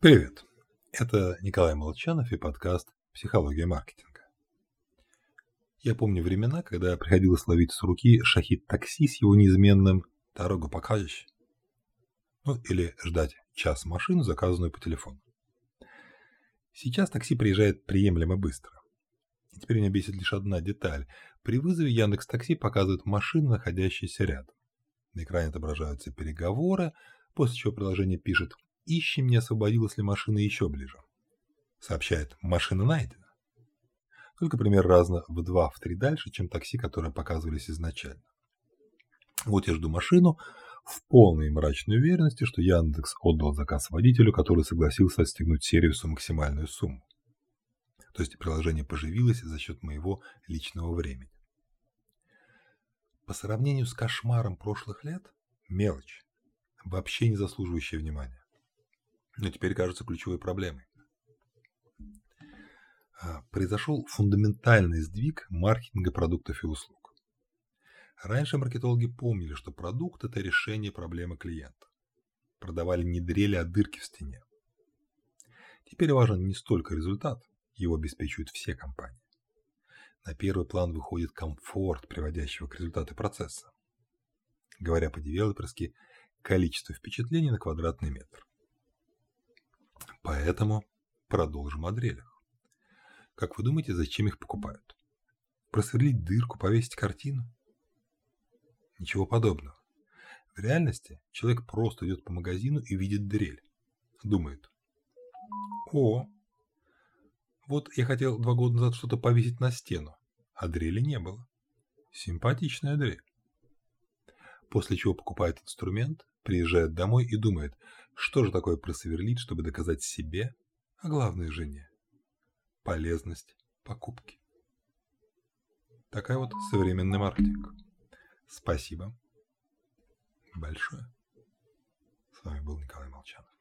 Привет! Это Николай Молчанов и подкаст «Психология маркетинга». Я помню времена, когда приходилось ловить с руки шахид такси с его неизменным «дорогу покажешь?» Ну, или ждать час машину, заказанную по телефону. Сейчас такси приезжает приемлемо быстро. И теперь меня бесит лишь одна деталь. При вызове Яндекс Такси показывает машину, находящуюся рядом. На экране отображаются переговоры, после чего приложение пишет Ищем, не освободилась ли машина еще ближе. Сообщает, машина найдена. Только пример разно в два, в три дальше, чем такси, которые показывались изначально. Вот я жду машину в полной мрачной уверенности, что Яндекс отдал заказ водителю, который согласился отстегнуть сервису максимальную сумму. То есть приложение поживилось за счет моего личного времени. По сравнению с кошмаром прошлых лет – мелочь, вообще не заслуживающая внимания но теперь кажется ключевой проблемой. А, произошел фундаментальный сдвиг маркетинга продуктов и услуг. Раньше маркетологи помнили, что продукт – это решение проблемы клиента. Продавали не дрели, а дырки в стене. Теперь важен не столько результат, его обеспечивают все компании. На первый план выходит комфорт, приводящего к результату процесса. Говоря по-девелоперски, количество впечатлений на квадратный метр. Поэтому продолжим о дрелях. Как вы думаете, зачем их покупают? Просверлить дырку, повесить картину? Ничего подобного. В реальности человек просто идет по магазину и видит дрель. Думает. О, вот я хотел два года назад что-то повесить на стену, а дрели не было. Симпатичная дрель. После чего покупает инструмент, приезжает домой и думает, что же такое просверлить, чтобы доказать себе, а главное жене, полезность покупки. Такая вот современный маркетинг. Спасибо большое. С вами был Николай Молчанов.